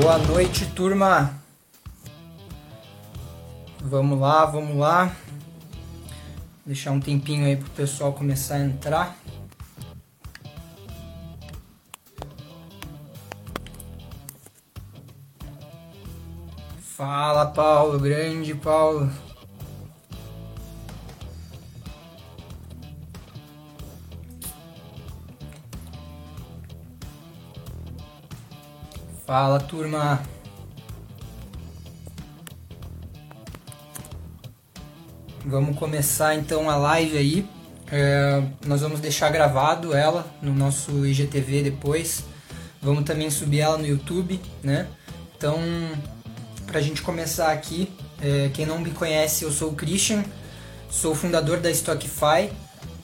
Boa noite, turma. Vamos lá, vamos lá. Deixar um tempinho aí pro pessoal começar a entrar. Fala, Paulo, grande Paulo. Fala, turma. Vamos começar então a live aí. É, nós vamos deixar gravado ela no nosso IGTV depois. Vamos também subir ela no YouTube, né? Então, pra gente começar aqui, é, quem não me conhece, eu sou o Christian, sou fundador da Stockify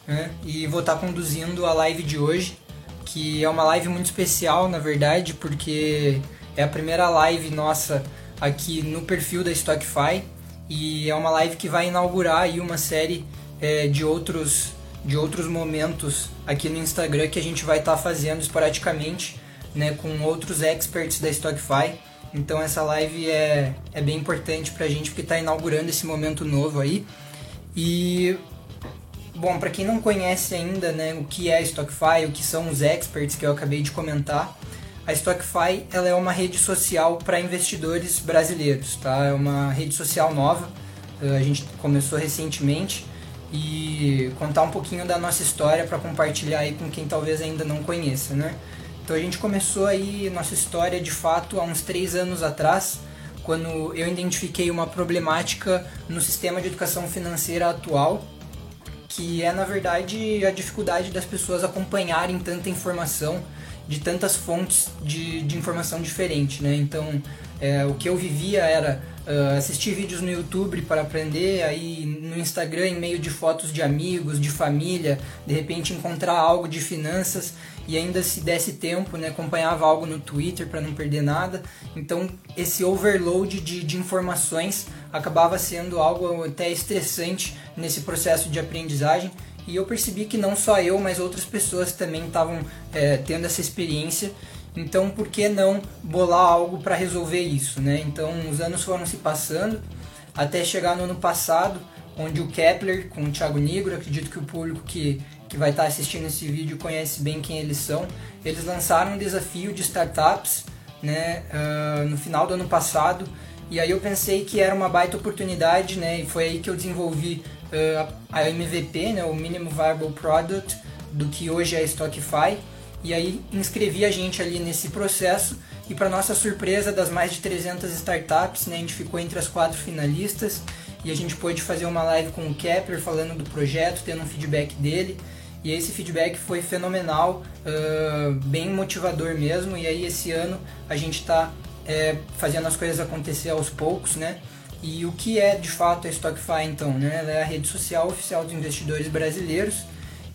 né? e vou estar conduzindo a live de hoje, que é uma live muito especial, na verdade, porque é a primeira live nossa aqui no perfil da Stockify e é uma live que vai inaugurar aí uma série é, de outros de outros momentos aqui no Instagram que a gente vai estar tá fazendo esporadicamente, né, com outros experts da Stockify. Então essa live é, é bem importante pra gente porque está inaugurando esse momento novo aí. E bom, para quem não conhece ainda, né, o que é a Stockify, o que são os experts que eu acabei de comentar, a Stockify ela é uma rede social para investidores brasileiros, tá? É uma rede social nova, a gente começou recentemente e contar um pouquinho da nossa história para compartilhar aí com quem talvez ainda não conheça, né? Então a gente começou aí nossa história de fato há uns três anos atrás, quando eu identifiquei uma problemática no sistema de educação financeira atual, que é na verdade a dificuldade das pessoas acompanharem tanta informação de tantas fontes de, de informação diferente, né? Então, é, o que eu vivia era uh, assistir vídeos no YouTube para aprender, aí no Instagram em meio de fotos de amigos, de família, de repente encontrar algo de finanças e ainda se desse tempo, né, acompanhava algo no Twitter para não perder nada. Então, esse overload de, de informações acabava sendo algo até estressante nesse processo de aprendizagem e eu percebi que não só eu, mas outras pessoas também estavam é, tendo essa experiência. Então, por que não bolar algo para resolver isso, né? Então, os anos foram se passando até chegar no ano passado, onde o Kepler com o Thiago Negro, acredito que o público que, que vai estar assistindo esse vídeo conhece bem quem eles são. Eles lançaram um desafio de startups, né, uh, no final do ano passado. E aí eu pensei que era uma baita oportunidade, né? E foi aí que eu desenvolvi uh, a MVP, né, o Minimum Viable Product, do que hoje é Stockify. E aí inscrevi a gente ali nesse processo e para nossa surpresa das mais de 300 startups, né, a gente ficou entre as quatro finalistas e a gente pôde fazer uma live com o Kepler falando do projeto, tendo um feedback dele. E esse feedback foi fenomenal, uh, bem motivador mesmo. E aí esse ano a gente está é, fazendo as coisas acontecer aos poucos, né? E o que é de fato a StockFi então? Né? Ela é a rede social oficial dos investidores brasileiros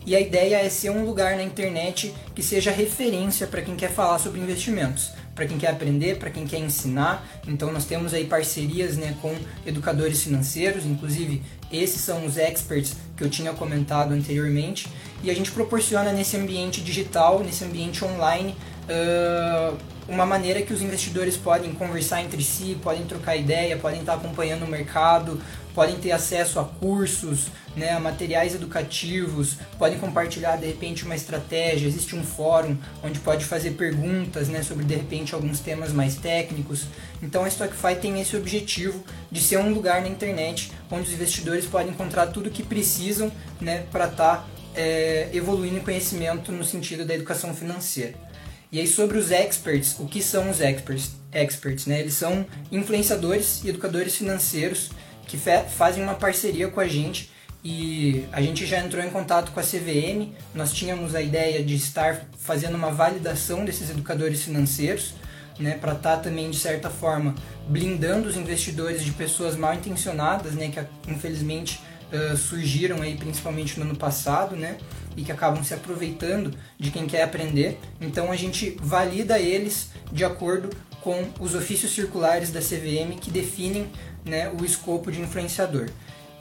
e a ideia é ser um lugar na internet que seja referência para quem quer falar sobre investimentos, para quem quer aprender, para quem quer ensinar. Então nós temos aí parcerias né, com educadores financeiros, inclusive esses são os experts que eu tinha comentado anteriormente, e a gente proporciona nesse ambiente digital, nesse ambiente online, uh, uma maneira que os investidores podem conversar entre si, podem trocar ideia, podem estar acompanhando o mercado, podem ter acesso a cursos, né, a materiais educativos, podem compartilhar de repente uma estratégia, existe um fórum onde pode fazer perguntas né, sobre de repente alguns temas mais técnicos. Então a StockFi tem esse objetivo de ser um lugar na internet onde os investidores podem encontrar tudo o que precisam né, para estar tá, é, evoluindo em conhecimento no sentido da educação financeira. E aí sobre os experts, o que são os experts? Experts, né? Eles são influenciadores e educadores financeiros que fazem uma parceria com a gente e a gente já entrou em contato com a CVM. Nós tínhamos a ideia de estar fazendo uma validação desses educadores financeiros, né, para estar tá também de certa forma blindando os investidores de pessoas mal intencionadas, né, que infelizmente uh, surgiram aí principalmente no ano passado, né? E que acabam se aproveitando de quem quer aprender. Então a gente valida eles de acordo com os ofícios circulares da CVM que definem né, o escopo de influenciador.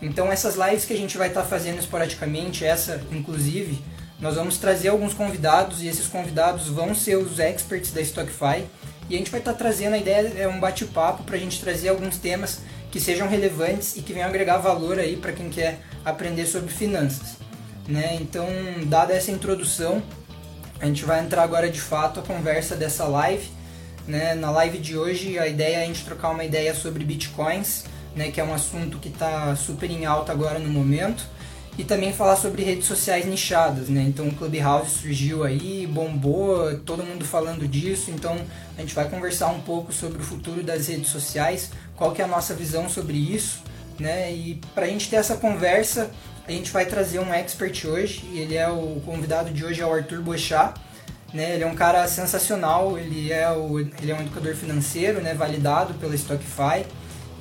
Então essas lives que a gente vai estar tá fazendo esporadicamente, essa inclusive, nós vamos trazer alguns convidados e esses convidados vão ser os experts da Stockify E a gente vai estar tá trazendo a ideia, é um bate-papo para a gente trazer alguns temas que sejam relevantes e que venham agregar valor aí para quem quer aprender sobre finanças. Né? Então, dada essa introdução, a gente vai entrar agora de fato a conversa dessa live. Né? Na live de hoje, a ideia é a gente trocar uma ideia sobre bitcoins, né? que é um assunto que está super em alta agora no momento e também falar sobre redes sociais nichadas, né? Então o Clubhouse surgiu aí, bombou, todo mundo falando disso, então a gente vai conversar um pouco sobre o futuro das redes sociais, qual que é a nossa visão sobre isso, né? E para a gente ter essa conversa, a gente vai trazer um expert hoje, e ele é o convidado de hoje é o Arthur Bochá, né? Ele é um cara sensacional, ele é, o, ele é um educador financeiro, né? Validado pela StockFi,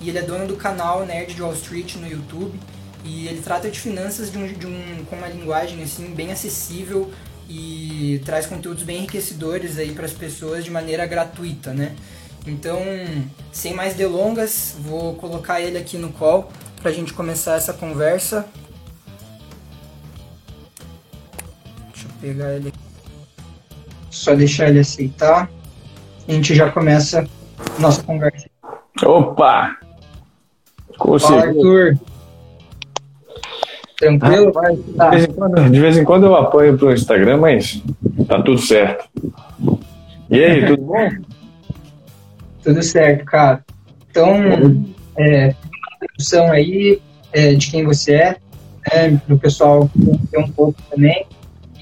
e ele é dono do canal Nerd de Wall Street no YouTube, e ele trata de finanças de um, de um, com uma linguagem assim bem acessível e traz conteúdos bem enriquecedores aí para as pessoas de maneira gratuita, né? Então, sem mais delongas, vou colocar ele aqui no call para a gente começar essa conversa. Pegar ele. Só deixar ele aceitar. A gente já começa nossa conversa. Opa! Fala, Arthur. Tranquilo? Ah, de, vez quando, de, vez em quando, eu apoio pro Instagram, mas tá tudo certo. E aí, tudo bom? tudo certo, cara. Então, é, introdução aí é, de quem você é, né, para o pessoal conhecer um pouco também.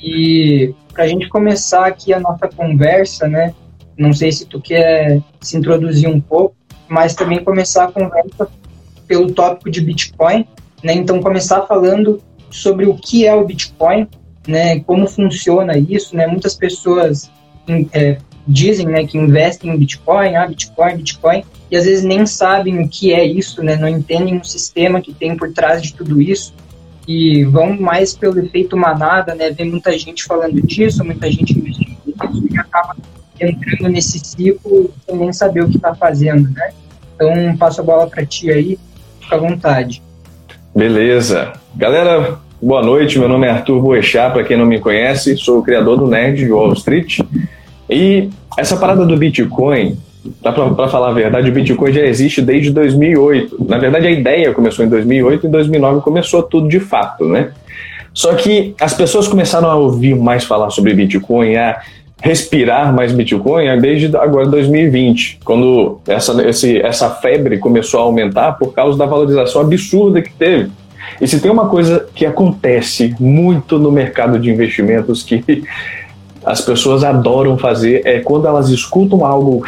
E para a gente começar aqui a nossa conversa, né? Não sei se tu quer se introduzir um pouco, mas também começar a conversa pelo tópico de Bitcoin, né? Então, começar falando sobre o que é o Bitcoin, né? como funciona isso. Né? Muitas pessoas é, dizem né, que investem em Bitcoin, ah, Bitcoin, Bitcoin, e às vezes nem sabem o que é isso, né? não entendem o sistema que tem por trás de tudo isso e vão mais pelo efeito manada, né? Vê muita gente falando disso, muita gente e acaba entrando nesse ciclo sem nem saber o que está fazendo, né? Então, passo a bola para ti aí, fica à vontade. Beleza. Galera, boa noite. Meu nome é Arthur Boechat, para quem não me conhece, sou o criador do Nerd Wall Street. E essa parada do Bitcoin, para falar a verdade, o Bitcoin já existe desde 2008. Na verdade, a ideia começou em 2008 e em 2009 começou tudo de fato, né? Só que as pessoas começaram a ouvir mais falar sobre Bitcoin, a respirar mais Bitcoin desde agora 2020, quando essa, esse, essa febre começou a aumentar por causa da valorização absurda que teve. E se tem uma coisa que acontece muito no mercado de investimentos que as pessoas adoram fazer é quando elas escutam algo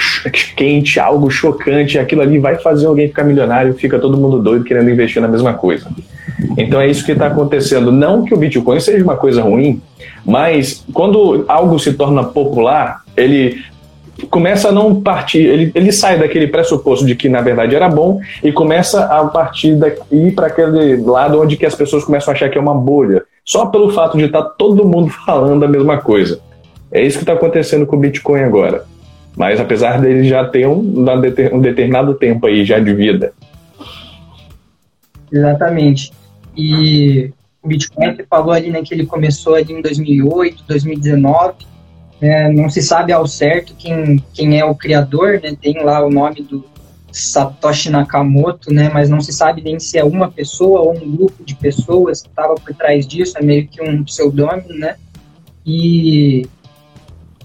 quente, algo chocante, aquilo ali vai fazer alguém ficar milionário, fica todo mundo doido querendo investir na mesma coisa. Então é isso que está acontecendo. Não que o Bitcoin seja uma coisa ruim, mas quando algo se torna popular, ele começa a não partir, ele, ele sai daquele pressuposto de que na verdade era bom e começa a partir daqui para aquele lado onde que as pessoas começam a achar que é uma bolha, só pelo fato de estar tá todo mundo falando a mesma coisa. É isso que está acontecendo com o Bitcoin agora. Mas apesar dele já ter um, um determinado tempo aí já de vida. Exatamente. E o Bitcoin, você falou ali, né, que ele começou ali em 2008, 2019, né, não se sabe ao certo quem, quem é o criador, né, tem lá o nome do Satoshi Nakamoto, né, mas não se sabe nem se é uma pessoa ou um grupo de pessoas que estava por trás disso, é meio que um pseudônimo, né, e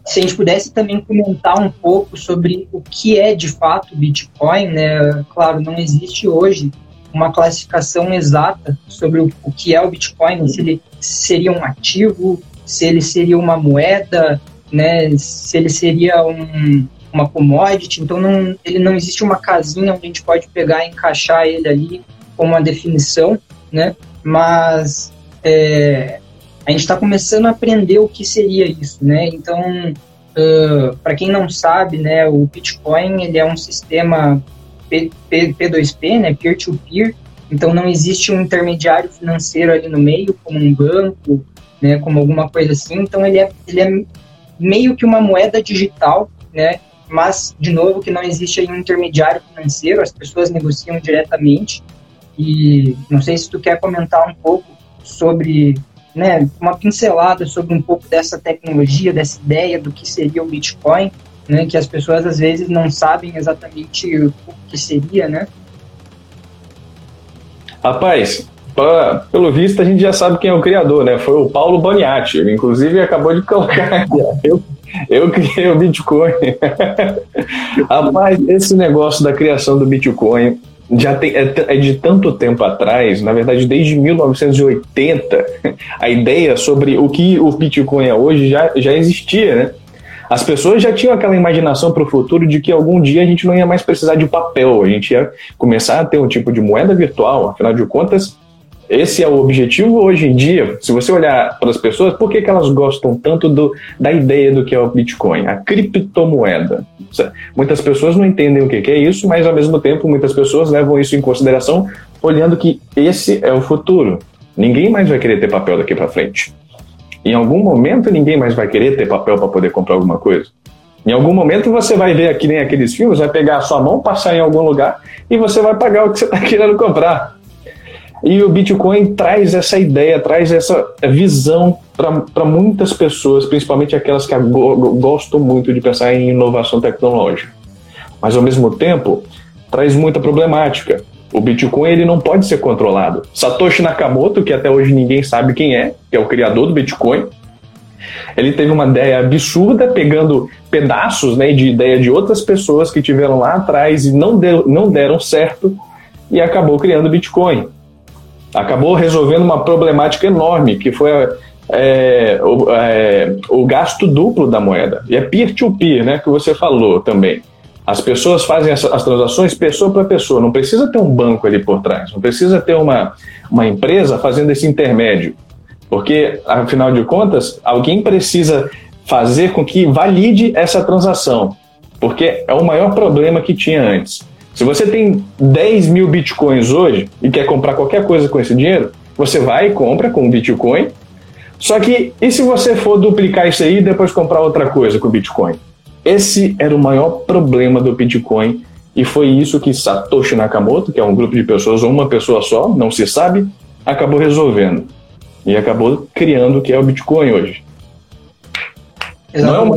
se a gente pudesse também comentar um pouco sobre o que é de fato Bitcoin, né, claro, não existe hoje uma classificação exata sobre o, que é o Bitcoin, se ele seria um ativo, se ele seria uma moeda, né, se ele seria um, uma commodity. Então, não, ele não existe uma casinha onde a gente pode pegar e encaixar ele ali com uma definição, né? Mas é, a gente está começando a aprender o que seria isso, né? Então, uh, para quem não sabe, né, o Bitcoin ele é um sistema P, P, P2P, né, peer-to-peer, então não existe um intermediário financeiro ali no meio, como um banco, né, como alguma coisa assim, então ele é, ele é meio que uma moeda digital, né, mas, de novo, que não existe aí um intermediário financeiro, as pessoas negociam diretamente, e não sei se tu quer comentar um pouco sobre, né, uma pincelada sobre um pouco dessa tecnologia, dessa ideia do que seria o Bitcoin, né, que as pessoas às vezes não sabem exatamente o que seria, né? Rapaz, pra, pelo visto a gente já sabe quem é o criador, né? Foi o Paulo Boniatti, ele inclusive acabou de colocar aqui, eu, eu criei o Bitcoin. Rapaz, esse negócio da criação do Bitcoin já tem, é, é, de tanto tempo atrás, na verdade desde 1980, a ideia sobre o que o Bitcoin é hoje já, já existia, né? As pessoas já tinham aquela imaginação para o futuro de que algum dia a gente não ia mais precisar de papel, a gente ia começar a ter um tipo de moeda virtual, afinal de contas, esse é o objetivo hoje em dia. Se você olhar para as pessoas, por que, que elas gostam tanto do, da ideia do que é o Bitcoin? A criptomoeda. Muitas pessoas não entendem o que, que é isso, mas ao mesmo tempo muitas pessoas levam isso em consideração, olhando que esse é o futuro. Ninguém mais vai querer ter papel daqui para frente. Em algum momento ninguém mais vai querer ter papel para poder comprar alguma coisa. Em algum momento você vai ver aqui nem aqueles filmes, vai pegar a sua mão, passar em algum lugar e você vai pagar o que você está querendo comprar. E o Bitcoin traz essa ideia, traz essa visão para muitas pessoas, principalmente aquelas que gostam muito de pensar em inovação tecnológica. Mas ao mesmo tempo, traz muita problemática. O Bitcoin ele não pode ser controlado. Satoshi Nakamoto, que até hoje ninguém sabe quem é, que é o criador do Bitcoin, ele teve uma ideia absurda, pegando pedaços né, de ideia de outras pessoas que tiveram lá atrás e não, deu, não deram certo, e acabou criando o Bitcoin acabou resolvendo uma problemática enorme, que foi é, o, é, o, gasto duplo da moeda. E é peer-to-peer, -peer, né, que você falou também. As pessoas fazem as, as transações pessoa para pessoa, não precisa ter um banco ali por trás, não precisa ter uma, uma empresa fazendo esse intermédio. Porque, afinal de contas, alguém precisa fazer com que valide essa transação. Porque é o maior problema que tinha antes. Se você tem 10 mil bitcoins hoje e quer comprar qualquer coisa com esse dinheiro, você vai e compra com o Bitcoin. Só que, e se você for duplicar isso aí e depois comprar outra coisa com o Bitcoin? Esse era o maior problema do Bitcoin e foi isso que Satoshi Nakamoto, que é um grupo de pessoas ou uma pessoa só, não se sabe, acabou resolvendo. E acabou criando o que é o Bitcoin hoje. Não é, uma,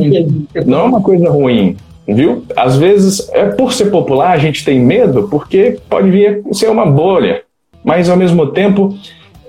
não é uma coisa ruim, viu? Às vezes, é por ser popular, a gente tem medo, porque pode vir a ser uma bolha, mas ao mesmo tempo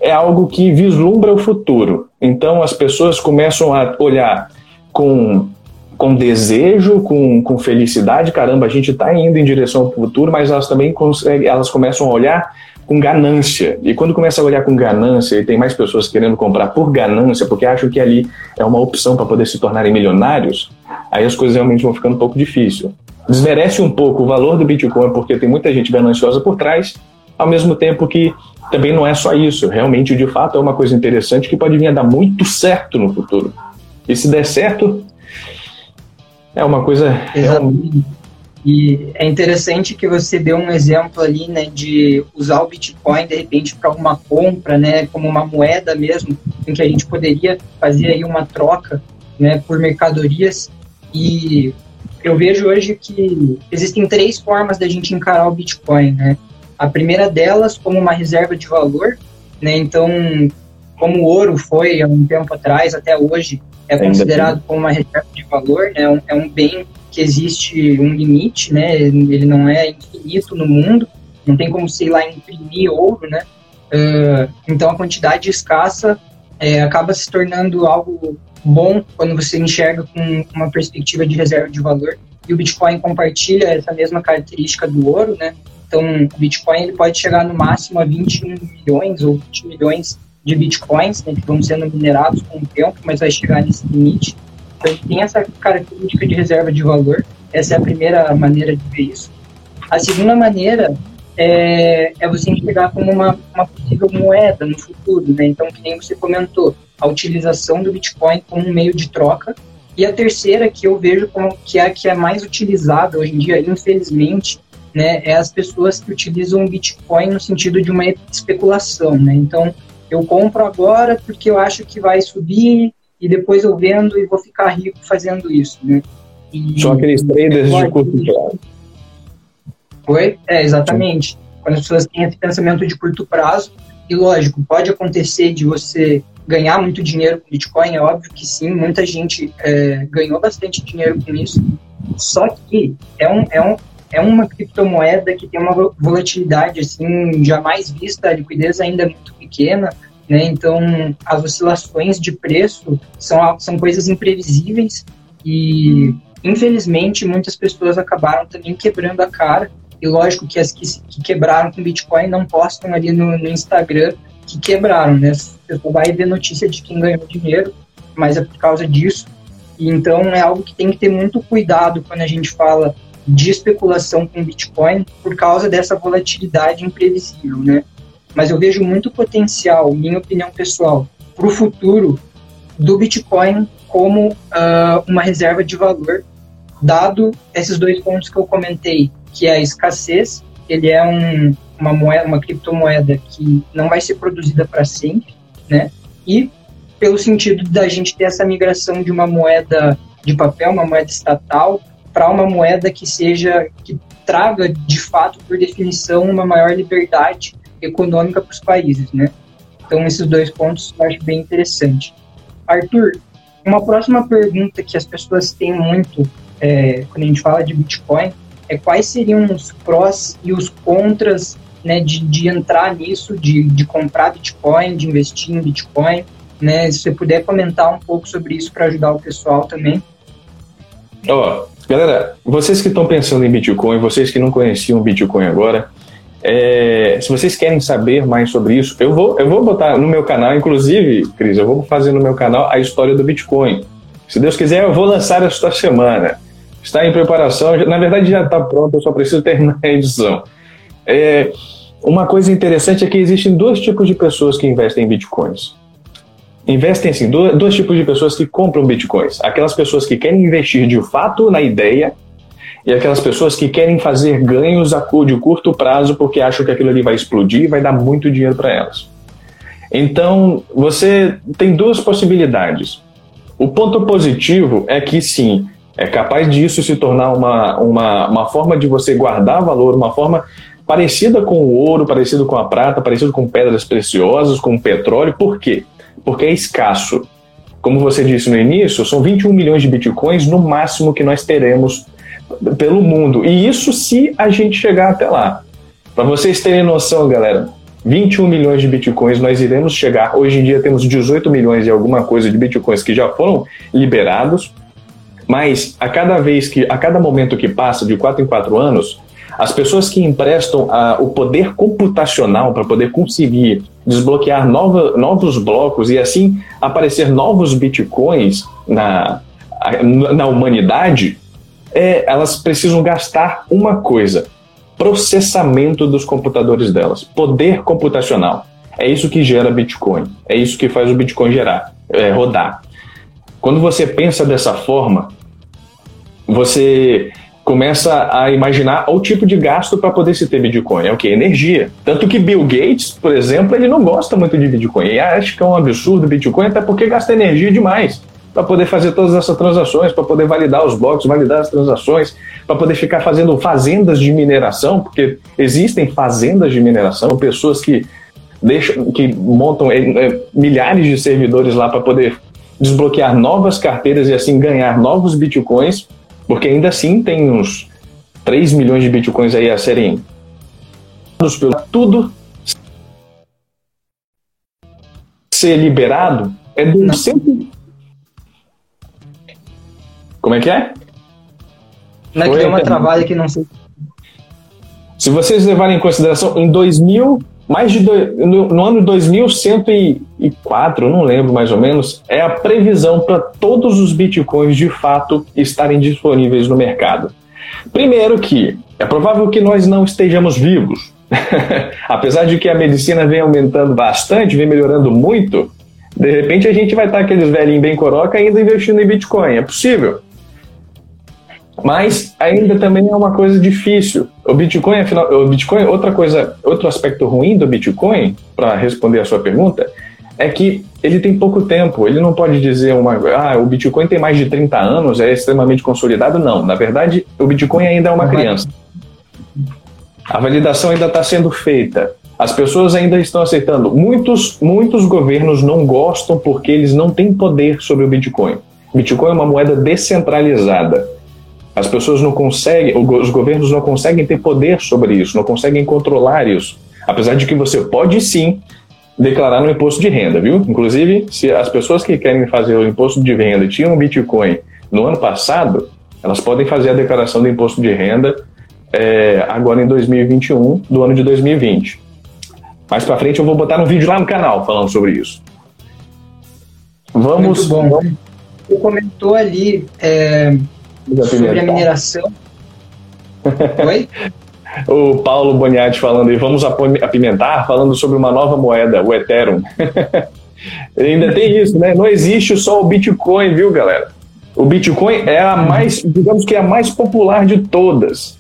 é algo que vislumbra o futuro. Então as pessoas começam a olhar com, com desejo, com, com felicidade, caramba, a gente está indo em direção ao futuro, mas elas também conseguem, elas começam a olhar com ganância. E quando começa a olhar com ganância e tem mais pessoas querendo comprar por ganância, porque acham que ali é uma opção para poder se tornarem milionários, aí as coisas realmente vão ficando um pouco difícil. Desmerece um pouco o valor do Bitcoin, porque tem muita gente gananciosa por trás, ao mesmo tempo que também não é só isso. Realmente, de fato, é uma coisa interessante que pode vir a dar muito certo no futuro. E se der certo, é uma coisa. Exatamente. E é interessante que você deu um exemplo ali, né, de usar o Bitcoin de repente para uma compra, né, como uma moeda mesmo, em que a gente poderia fazer aí uma troca, né, por mercadorias. E eu vejo hoje que existem três formas da gente encarar o Bitcoin, né? A primeira delas como uma reserva de valor, né? Então, como o ouro foi há um tempo atrás, até hoje é considerado como uma reserva de valor, né? É um bem que existe um limite, né? Ele não é infinito no mundo, não tem como, sei lá, imprimir ouro, né? Uh, então a quantidade escassa é, acaba se tornando algo bom quando você enxerga com uma perspectiva de reserva de valor. E o Bitcoin compartilha essa mesma característica do ouro, né? Então, o Bitcoin ele pode chegar no máximo a 21 milhões ou 20 milhões de Bitcoins, né, que vão sendo minerados com o tempo, mas vai chegar nesse limite. Então, tem essa característica de reserva de valor. Essa é a primeira maneira de ver isso. A segunda maneira é, é você enxergar como uma, uma possível moeda no futuro, né? Então, que nem você comentou, a utilização do Bitcoin como um meio de troca. E a terceira, que eu vejo como que é a que é mais utilizada hoje em dia, infelizmente, né, é as pessoas que utilizam o Bitcoin no sentido de uma especulação, né? Então, eu compro agora porque eu acho que vai subir e depois eu vendo e vou ficar rico fazendo isso, né? E, São aqueles traders de curto prazo. Foi? É, exatamente. Quando as pessoas têm esse pensamento de curto prazo, e lógico, pode acontecer de você ganhar muito dinheiro com Bitcoin, é óbvio que sim, muita gente é, ganhou bastante dinheiro com isso, Só que é, um, é, um, é uma criptomoeda que tem uma volatilidade assim jamais vista, a liquidez ainda é muito pequena, né? Então as oscilações de preço são, são coisas imprevisíveis e infelizmente muitas pessoas acabaram também quebrando a cara. E lógico que as que, que quebraram com Bitcoin não postam ali no, no Instagram que quebraram, né? Você vai ver notícia de quem ganhou dinheiro, mas é por causa disso. E então é algo que tem que ter muito cuidado quando a gente fala de especulação com Bitcoin por causa dessa volatilidade imprevisível, né? Mas eu vejo muito potencial, minha opinião pessoal, para o futuro do Bitcoin como uh, uma reserva de valor, dado esses dois pontos que eu comentei, que é a escassez, ele é um, uma moeda, uma criptomoeda que não vai ser produzida para sempre, né? E pelo sentido da gente ter essa migração de uma moeda de papel, uma moeda estatal, para uma moeda que seja que traga de fato, por definição, uma maior liberdade econômica para os países, né? Então esses dois pontos eu acho bem interessante. Arthur, uma próxima pergunta que as pessoas têm muito é, quando a gente fala de Bitcoin é quais seriam os prós e os contras né, de, de entrar nisso, de, de comprar Bitcoin, de investir em Bitcoin, né? Se você puder comentar um pouco sobre isso para ajudar o pessoal também. Oh, galera, vocês que estão pensando em Bitcoin, vocês que não conheciam Bitcoin agora, é, se vocês querem saber mais sobre isso, eu vou, eu vou botar no meu canal, inclusive, Cris, eu vou fazer no meu canal a história do Bitcoin. Se Deus quiser, eu vou lançar esta semana. Está em preparação, na verdade já está pronto, eu só preciso terminar a edição. É, uma coisa interessante é que existem dois tipos de pessoas que investem em bitcoins. Investem assim, dois, tipos de pessoas que compram bitcoins. Aquelas pessoas que querem investir de fato na ideia e aquelas pessoas que querem fazer ganhos de curto prazo porque acham que aquilo ali vai explodir e vai dar muito dinheiro para elas. Então, você tem duas possibilidades. O ponto positivo é que sim, é capaz disso se tornar uma, uma, uma forma de você guardar valor, uma forma parecida com o ouro, parecido com a prata, parecido com pedras preciosas, com petróleo. Por quê? Porque é escasso. Como você disse no início, são 21 milhões de bitcoins no máximo que nós teremos pelo mundo. E isso se a gente chegar até lá. Para vocês terem noção, galera, 21 milhões de bitcoins nós iremos chegar. Hoje em dia temos 18 milhões e alguma coisa de bitcoins que já foram liberados. Mas a cada vez que, a cada momento que passa, de 4 em 4 anos, as pessoas que emprestam a, o poder computacional para poder conseguir desbloquear nova, novos blocos e assim aparecer novos bitcoins na, na humanidade, é, elas precisam gastar uma coisa: processamento dos computadores delas, poder computacional. É isso que gera Bitcoin. É isso que faz o Bitcoin gerar, é, rodar. Quando você pensa dessa forma, você começa a imaginar o tipo de gasto para poder se ter Bitcoin. É o que? Energia. Tanto que Bill Gates, por exemplo, ele não gosta muito de Bitcoin. E acha que é um absurdo Bitcoin, até porque gasta energia demais para poder fazer todas essas transações, para poder validar os blocos, validar as transações, para poder ficar fazendo fazendas de mineração, porque existem fazendas de mineração, pessoas que deixam, que montam é, milhares de servidores lá para poder desbloquear novas carteiras e assim ganhar novos bitcoins porque ainda assim tem uns 3 milhões de bitcoins aí a serem pelo tudo ser liberado é do cento... Como é que é? Não é que deu uma travada que não sei. Se vocês levarem em consideração, em 2000, mais de do, no, no ano 2104, não lembro mais ou menos, é a previsão para todos os bitcoins de fato estarem disponíveis no mercado. Primeiro que é provável que nós não estejamos vivos. Apesar de que a medicina vem aumentando bastante, vem melhorando muito, de repente a gente vai estar aqueles velhinhos bem coroca ainda investindo em Bitcoin. É possível. Mas ainda também é uma coisa difícil. O Bitcoin, afinal, o Bitcoin, outra coisa, outro aspecto ruim do Bitcoin, para responder a sua pergunta, é que ele tem pouco tempo. Ele não pode dizer uma, ah, o Bitcoin tem mais de 30 anos, é extremamente consolidado. Não, na verdade, o Bitcoin ainda é uma criança. A validação ainda está sendo feita. As pessoas ainda estão aceitando. Muitos, muitos governos não gostam porque eles não têm poder sobre o Bitcoin. Bitcoin é uma moeda descentralizada As pessoas não conseguem, os governos não conseguem ter poder sobre isso, não conseguem controlar isso. Apesar de que você pode sim declarar no imposto de renda, viu? Inclusive, se as pessoas que querem fazer o imposto de renda tinham Bitcoin no ano passado, elas podem fazer a declaração do imposto de renda é, agora em 2021, do ano de 2020. Mais para frente eu vou botar um vídeo lá no canal falando sobre isso. Vamos. Muito bom. Você comentou ali é, sobre a mineração. Oi? O Paulo Boniatti falando aí, vamos apimentar, falando sobre uma nova moeda, o Ethereum. Ainda tem isso, né? Não existe só o Bitcoin, viu, galera? O Bitcoin é a mais, digamos que é a mais popular de todas.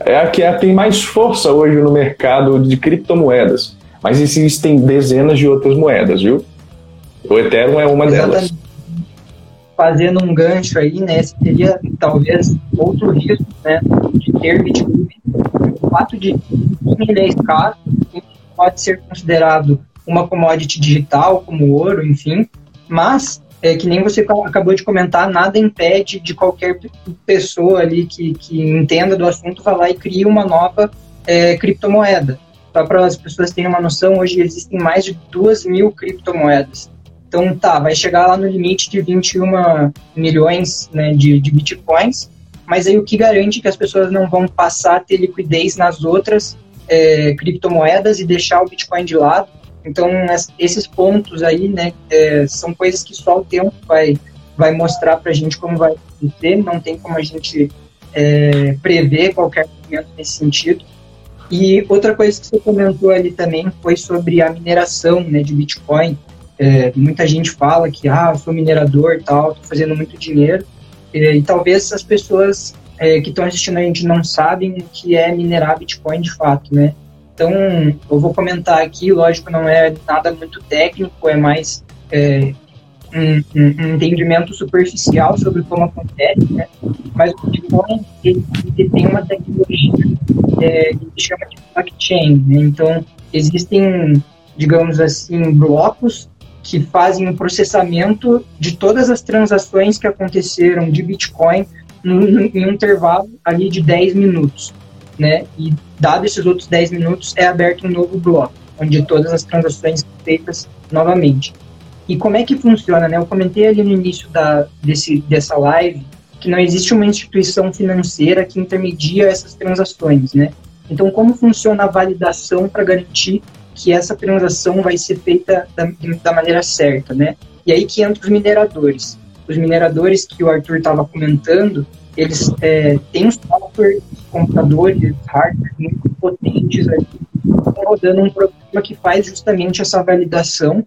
É a que é, tem mais força hoje no mercado de criptomoedas. Mas existem dezenas de outras moedas, viu? O Ethereum é uma Exatamente. delas. Fazendo um gancho aí, né? Seria talvez outro risco, né? De ter Bitcoin. O fato de ele é escasso, pode ser considerado uma commodity digital, como ouro, enfim, mas é, que nem você acabou de comentar, nada impede de qualquer pessoa ali que, que entenda do assunto vá lá e crie uma nova é, criptomoeda. Só para as pessoas terem uma noção, hoje existem mais de 2 mil criptomoedas. Então, tá, vai chegar lá no limite de 21 milhões né, de, de bitcoins, mas aí o que garante que as pessoas não vão passar a ter liquidez nas outras é, criptomoedas e deixar o Bitcoin de lado então, esses pontos aí, né, é, são coisas que só o tempo vai, vai mostrar para a gente como vai acontecer, não tem como a gente é, prever qualquer momento nesse sentido. E outra coisa que você comentou ali também foi sobre a mineração né, de Bitcoin. É, muita gente fala que, ah, sou minerador e tal, estou fazendo muito dinheiro. E, e talvez as pessoas é, que estão assistindo a gente não sabem o que é minerar Bitcoin de fato, né? Então, eu vou comentar aqui, lógico, não é nada muito técnico, é mais é, um, um, entendimento superficial sobre como acontece, né? Mas o Bitcoin, ele, ele tem uma tecnologia é, que se chama de blockchain, né? Então, existem, digamos assim, blocos que fazem um processamento de todas as transações que aconteceram de Bitcoin em um intervalo ali de 10 minutos né? E dado esses outros 10 minutos, é aberto um novo bloco, onde todas as transações são feitas novamente. E como é que funciona, né? Eu comentei ali no início da, desse, dessa live que não existe uma instituição financeira que intermedia essas transações, né? Então, como funciona a validação para garantir que essa transação vai ser feita da, da maneira certa, né? E aí que entram os mineradores. Os mineradores que o Arthur estava comentando, eles é, têm software, computadores, hardware muito potentes ali, rodando um programa que faz justamente essa validação.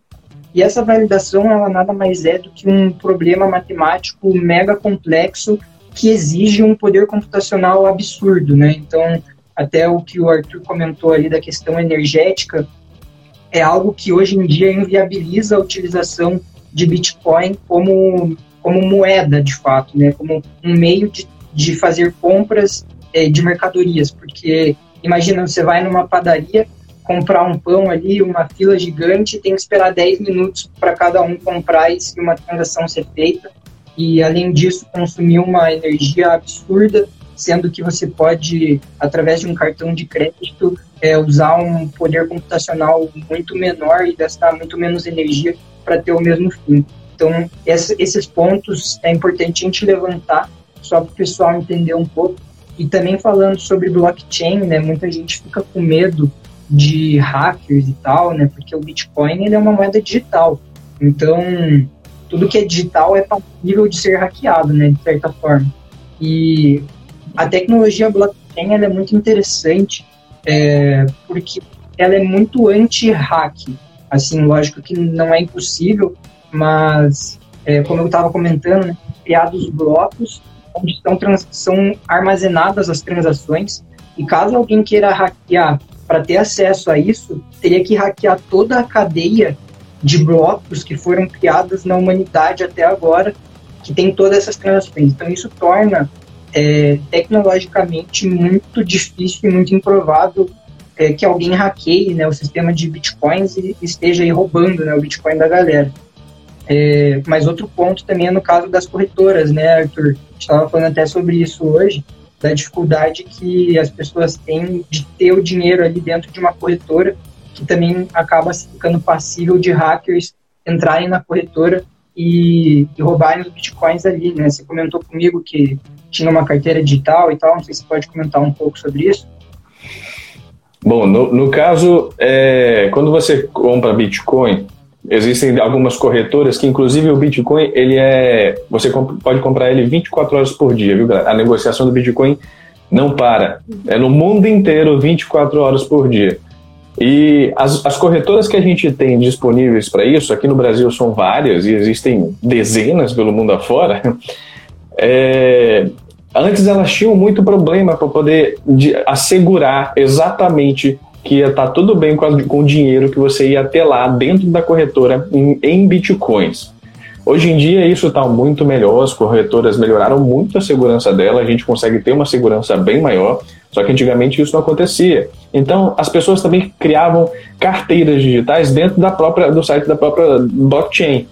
E essa validação, ela nada mais é do que um problema matemático mega complexo que exige um poder computacional absurdo, né? Então, até o que o Arthur comentou ali da questão energética, é algo que hoje em dia inviabiliza a utilização de Bitcoin como como moeda, de fato, né? Como um meio de, de fazer compras é, de mercadorias, porque imagina, você vai numa padaria comprar um pão ali, uma fila gigante, tem que esperar 10 minutos para cada um comprar e uma transação ser feita. E além disso, consumir uma energia absurda, sendo que você pode, através de um cartão de crédito, é, usar um poder computacional muito menor e gastar muito menos energia para ter o mesmo fim. Então, esses pontos é importante a gente levantar, só para o pessoal entender um pouco. E também falando sobre blockchain, né, muita gente fica com medo de hackers e tal, né, porque o Bitcoin ele é uma moeda digital. Então, tudo que é digital é passível de ser hackeado, né, de certa forma. E a tecnologia blockchain é muito interessante é, porque ela é muito anti-hack. Assim, lógico que não é impossível, mas é, como eu estava comentando, né, criados blocos onde estão trans, são armazenadas as transações e caso alguém queira hackear para ter acesso a isso, teria que hackear toda a cadeia de blocos que foram criados na humanidade até agora, que tem todas essas transações. Então isso torna é, tecnologicamente muito difícil e muito improvável é, que alguém hackeie né, o sistema de bitcoins e esteja aí roubando né, o bitcoin da galera. É, mas outro ponto também é no caso das corretoras, né, Arthur? A gente estava falando até sobre isso hoje, da dificuldade que as pessoas têm de ter o dinheiro ali dentro de uma corretora, que também acaba ficando passível de hackers entrarem na corretora e, e roubarem os bitcoins ali, né? Você comentou comigo que tinha uma carteira digital e tal, não sei se pode comentar um pouco sobre isso. Bom, no, no caso, é, quando você compra Bitcoin, existem algumas corretoras que, inclusive, o Bitcoin, ele é. Você comp pode comprar ele 24 horas por dia, viu, galera? A negociação do Bitcoin não para. É no mundo inteiro 24 horas por dia. E as, as corretoras que a gente tem disponíveis para isso, aqui no Brasil são várias e existem dezenas pelo mundo afora. É, antes elas tinham muito problema para poder de, assegurar exatamente que ia estar tá tudo bem com, a, com o dinheiro que você ia ter lá dentro da corretora em, em bitcoins. Hoje em dia isso está muito melhor, as corretoras melhoraram muito a segurança dela, a gente consegue ter uma segurança bem maior, só que antigamente isso não acontecia. Então as pessoas também criavam carteiras digitais dentro da própria, do site da própria blockchain.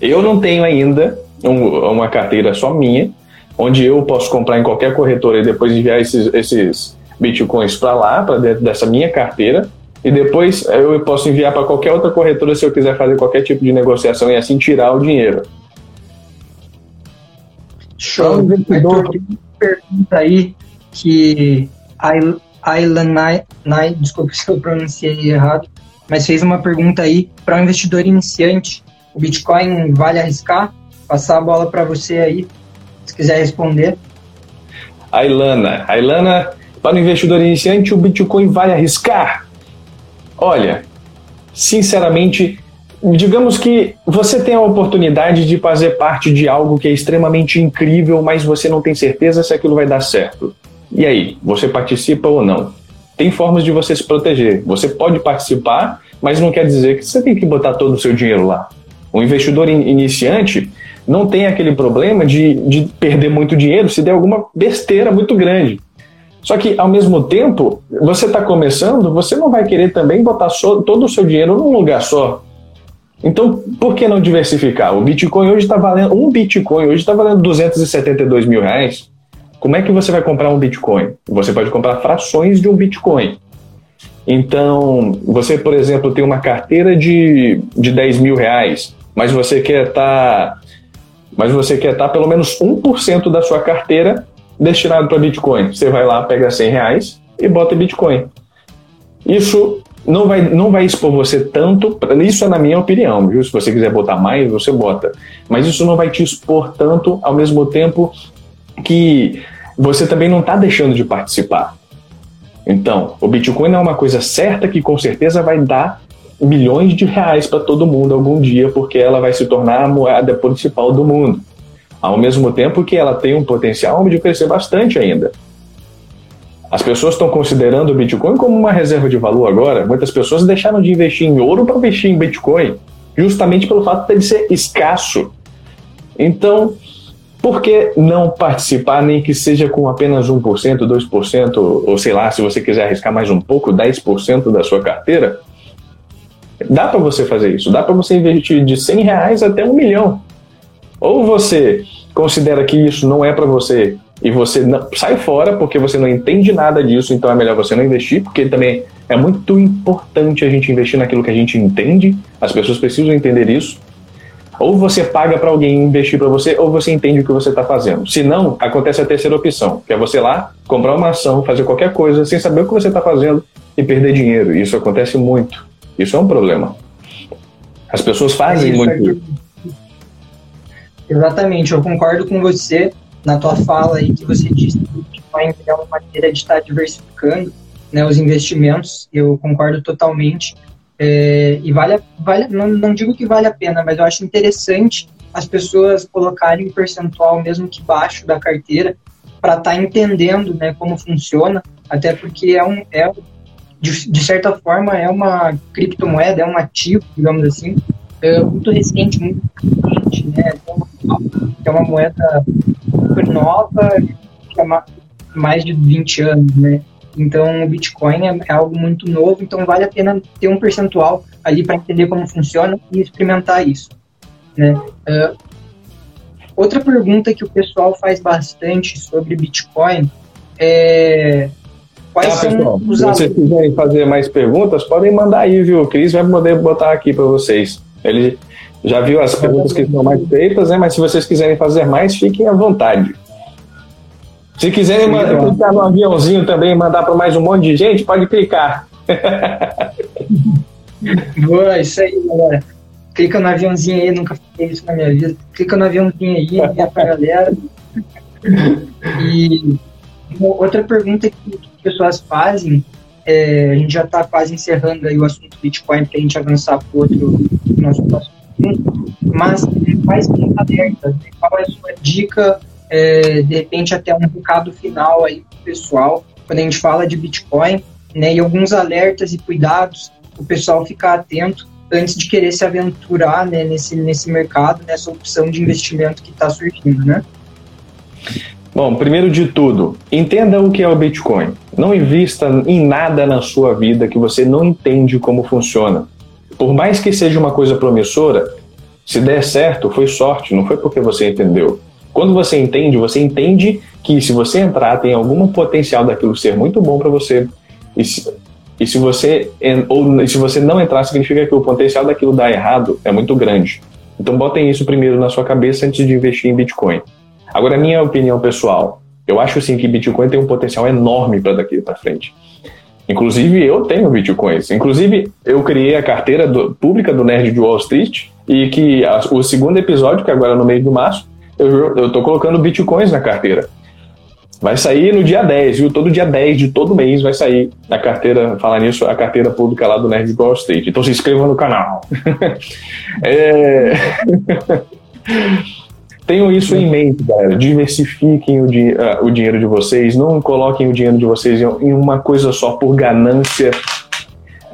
Eu não tenho ainda um, uma carteira só minha, onde eu posso comprar em qualquer corretora e depois enviar esses, esses bitcoins para lá, para dentro dessa minha carteira, e depois eu posso enviar para qualquer outra corretora se eu quiser fazer qualquer tipo de negociação e assim tirar o dinheiro. Show. Então, investidor... pergunta aí que Aylan desculpe se eu pronunciei errado, mas fez uma pergunta aí para um investidor iniciante. O Bitcoin vale arriscar? Passar a bola para você aí, se quiser responder. A Ilana, a Ilana para o investidor iniciante, o Bitcoin vai arriscar? Olha, sinceramente, digamos que você tem a oportunidade de fazer parte de algo que é extremamente incrível, mas você não tem certeza se aquilo vai dar certo. E aí, você participa ou não? Tem formas de você se proteger. Você pode participar, mas não quer dizer que você tem que botar todo o seu dinheiro lá. O investidor iniciante não tem aquele problema de, de perder muito dinheiro se der alguma besteira muito grande. Só que, ao mesmo tempo, você está começando, você não vai querer também botar so, todo o seu dinheiro num lugar só. Então, por que não diversificar? O Bitcoin hoje está valendo, um Bitcoin hoje está valendo 272 mil reais. Como é que você vai comprar um Bitcoin? Você pode comprar frações de um Bitcoin. Então, você, por exemplo, tem uma carteira de, de 10 mil reais, mas você quer estar. Tá, mas você quer estar tá pelo menos 1% da sua carteira destinado para Bitcoin. Você vai lá, pega 100 reais e bota Bitcoin. Isso não vai, não vai expor você tanto, isso é na minha opinião, viu? Se você quiser botar mais, você bota. Mas isso não vai te expor tanto ao mesmo tempo que você também não está deixando de participar. Então, o Bitcoin é uma coisa certa que com certeza vai dar milhões de reais para todo mundo algum dia, porque ela vai se tornar a moeda principal do mundo ao mesmo tempo que ela tem um potencial de crescer bastante ainda. As pessoas estão considerando o Bitcoin como uma reserva de valor agora. Muitas pessoas deixaram de investir em ouro para investir em Bitcoin, justamente pelo fato de ele ser escasso. Então, por que não participar, nem que seja com apenas 1%, 2%, ou sei lá, se você quiser arriscar mais um pouco, 10% da sua carteira? Dá para você fazer isso, dá para você investir de 100 reais até um milhão. Ou você considera que isso não é para você e você não, sai fora porque você não entende nada disso, então é melhor você não investir, porque também é muito importante a gente investir naquilo que a gente entende, as pessoas precisam entender isso. Ou você paga para alguém investir para você, ou você entende o que você está fazendo. Se não, acontece a terceira opção, que é você lá comprar uma ação, fazer qualquer coisa sem saber o que você está fazendo e perder dinheiro. Isso acontece muito. Isso é um problema. As pessoas fazem é muito. Exatamente, eu concordo com você na tua fala aí que você disse que o Bitcoin é uma maneira de estar diversificando né, os investimentos, eu concordo totalmente. É, e vale, vale não, não digo que vale a pena, mas eu acho interessante as pessoas colocarem um percentual, mesmo que baixo, da carteira, para estar tá entendendo né, como funciona, até porque é um, é, de, de certa forma, é uma criptomoeda, é um ativo, digamos assim, é muito recente, muito recente, né? É uma moeda super nova, que é mais de 20 anos, né? Então, o Bitcoin é, é algo muito novo, então vale a pena ter um percentual ali para entender como funciona e experimentar isso. Né? Uh, outra pergunta que o pessoal faz bastante sobre Bitcoin é quais tá, são pessoal, os Se vocês quiserem fazer mais perguntas, podem mandar aí, viu? O Cris vai poder botar aqui para vocês. Ele já viu as perguntas que estão mais feitas, né? Mas se vocês quiserem fazer mais, fiquem à vontade. Se quiserem mandar, clicar no aviãozinho também e mandar para mais um monte de gente, pode clicar. Boa, isso aí, galera. Clica no aviãozinho aí, nunca fiz isso na minha vida. Clica no aviãozinho aí, envia pra galera. E outra pergunta que, que pessoas fazem, é, a gente já está quase encerrando aí o assunto Bitcoin para a gente avançar para outro nosso próximo assunto, mas quais são alertas? Qual é a sua dica, é, de repente até um recado final aí para o pessoal, quando a gente fala de Bitcoin, né, e alguns alertas e cuidados o pessoal ficar atento antes de querer se aventurar né, nesse, nesse mercado, nessa opção de investimento que está surgindo, né? Bom, primeiro de tudo, entenda o que é o Bitcoin. Não invista em nada na sua vida que você não entende como funciona. Por mais que seja uma coisa promissora, se der certo, foi sorte, não foi porque você entendeu. Quando você entende, você entende que se você entrar, tem algum potencial daquilo ser muito bom para você. E se, e se você ou se você não entrar, significa que o potencial daquilo dar errado é muito grande. Então botem isso primeiro na sua cabeça antes de investir em Bitcoin. Agora, minha opinião pessoal, eu acho sim que Bitcoin tem um potencial enorme para daqui para frente. Inclusive, eu tenho Bitcoins. Inclusive, eu criei a carteira do, pública do Nerd de Wall Street e que a, o segundo episódio, que é agora no mês do março, eu estou colocando Bitcoins na carteira. Vai sair no dia 10, viu? Todo dia 10 de todo mês vai sair a carteira, falar nisso, a carteira pública lá do Nerd Wall Street. Então se inscreva no canal. é... Tenham isso em mente, galera. Diversifiquem o, di uh, o dinheiro de vocês. Não coloquem o dinheiro de vocês em uma coisa só por ganância.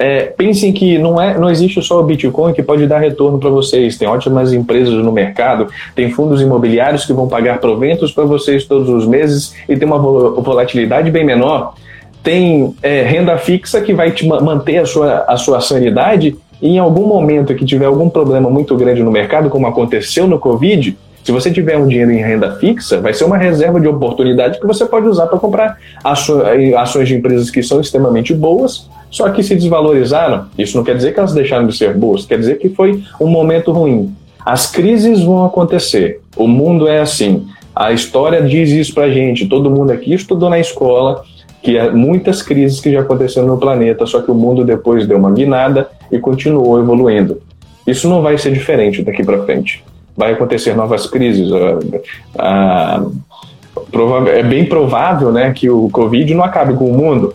É, pensem que não, é, não existe só o Bitcoin que pode dar retorno para vocês. Tem ótimas empresas no mercado, tem fundos imobiliários que vão pagar proventos para vocês todos os meses e tem uma volatilidade bem menor. Tem é, renda fixa que vai te manter a sua, a sua sanidade e em algum momento que tiver algum problema muito grande no mercado, como aconteceu no Covid, se você tiver um dinheiro em renda fixa, vai ser uma reserva de oportunidade que você pode usar para comprar ações de empresas que são extremamente boas, só que se desvalorizaram. Isso não quer dizer que elas deixaram de ser boas, quer dizer que foi um momento ruim. As crises vão acontecer. O mundo é assim. A história diz isso para gente. Todo mundo aqui estudou na escola que há muitas crises que já aconteceram no planeta, só que o mundo depois deu uma guinada e continuou evoluindo. Isso não vai ser diferente daqui para frente vai acontecer novas crises. Ah, ah, é bem provável né, que o Covid não acabe com o mundo,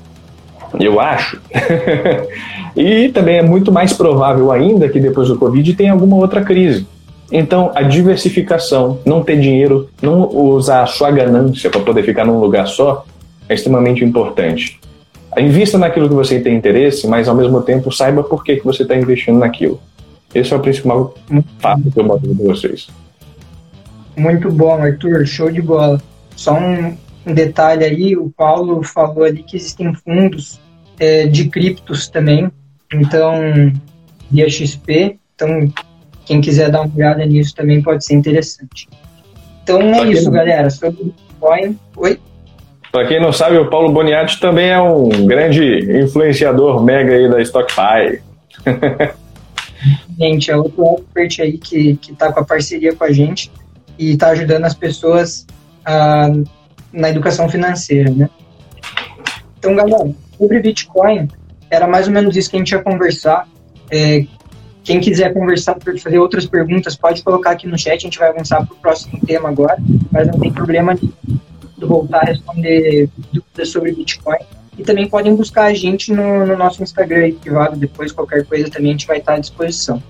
eu acho. e também é muito mais provável ainda que depois do Covid tenha alguma outra crise. Então, a diversificação, não ter dinheiro, não usar a sua ganância para poder ficar num lugar só, é extremamente importante. Invista naquilo que você tem interesse, mas ao mesmo tempo saiba por que, que você está investindo naquilo. Esse é o principal fato que eu boto para vocês. Muito bom, Arthur, show de bola. Só um, um detalhe aí, o Paulo falou ali que existem fundos é, de criptos também, então via XP, então quem quiser dar uma olhada nisso também pode ser interessante. Então é isso, galera, sobre Bitcoin. Oi? Para quem não sabe, o Paulo Boniatti também é um grande influenciador mega aí da StockFi. Gente, é outro expert aí que, que tá com a parceria com a gente e está ajudando as pessoas ah, na educação financeira, né? Então, galera, sobre Bitcoin, era mais ou menos isso que a gente ia conversar. É, quem quiser conversar, fazer outras perguntas, pode colocar aqui no chat, a gente vai avançar para o próximo tema agora, mas não tem problema de, voltar a responder dúvidas sobre Bitcoin. E também podem buscar a gente no, no nosso Instagram privado, depois qualquer coisa também a gente vai estar à disposição.